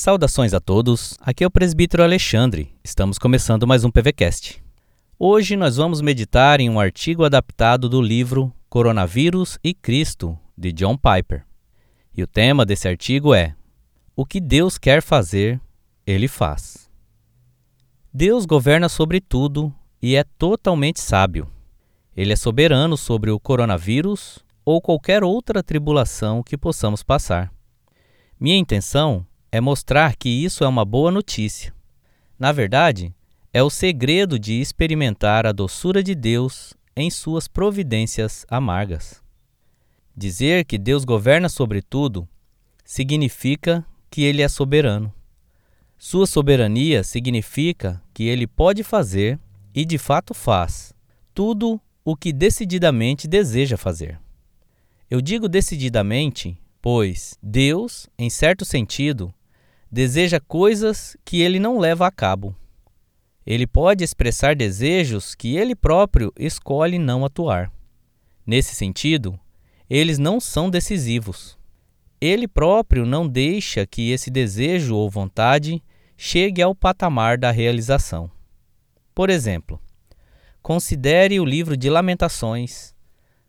Saudações a todos, aqui é o presbítero Alexandre. Estamos começando mais um PVCast. Hoje nós vamos meditar em um artigo adaptado do livro Coronavírus e Cristo, de John Piper. E o tema desse artigo é: O que Deus quer fazer, ele faz. Deus governa sobre tudo e é totalmente sábio. Ele é soberano sobre o coronavírus ou qualquer outra tribulação que possamos passar. Minha intenção é mostrar que isso é uma boa notícia. Na verdade, é o segredo de experimentar a doçura de Deus em suas providências amargas. Dizer que Deus governa sobre tudo significa que Ele é soberano. Sua soberania significa que Ele pode fazer, e de fato faz, tudo o que decididamente deseja fazer. Eu digo decididamente, pois Deus, em certo sentido, deseja coisas que ele não leva a cabo. Ele pode expressar desejos que ele próprio escolhe não atuar. Nesse sentido, eles não são decisivos. Ele próprio não deixa que esse desejo ou vontade chegue ao patamar da realização. Por exemplo, considere o livro de Lamentações,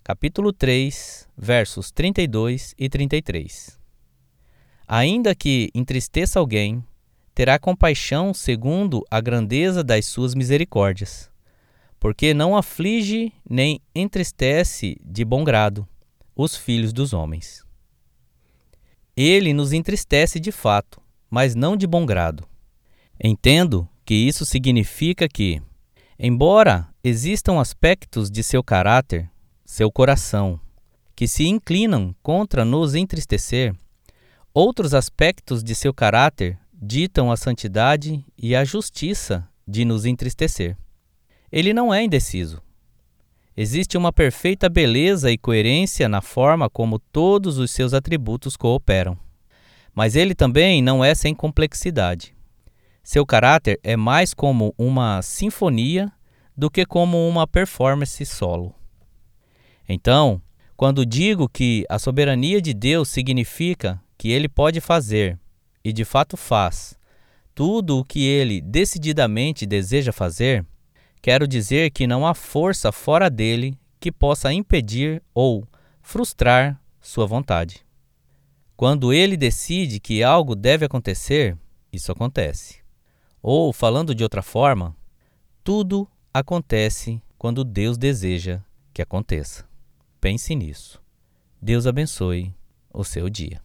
capítulo 3, versos 32 e 33. Ainda que entristeça alguém, terá compaixão segundo a grandeza das suas misericórdias, porque não aflige nem entristece de bom grado os filhos dos homens. Ele nos entristece de fato, mas não de bom grado. Entendo que isso significa que, embora existam aspectos de seu caráter, seu coração, que se inclinam contra nos entristecer, Outros aspectos de seu caráter ditam a santidade e a justiça de nos entristecer. Ele não é indeciso. Existe uma perfeita beleza e coerência na forma como todos os seus atributos cooperam. Mas ele também não é sem complexidade. Seu caráter é mais como uma sinfonia do que como uma performance solo. Então, quando digo que a soberania de Deus significa que ele pode fazer, e de fato faz, tudo o que ele decididamente deseja fazer, quero dizer que não há força fora dele que possa impedir ou frustrar sua vontade. Quando ele decide que algo deve acontecer, isso acontece. Ou, falando de outra forma, tudo acontece quando Deus deseja que aconteça. Pense nisso. Deus abençoe o seu dia.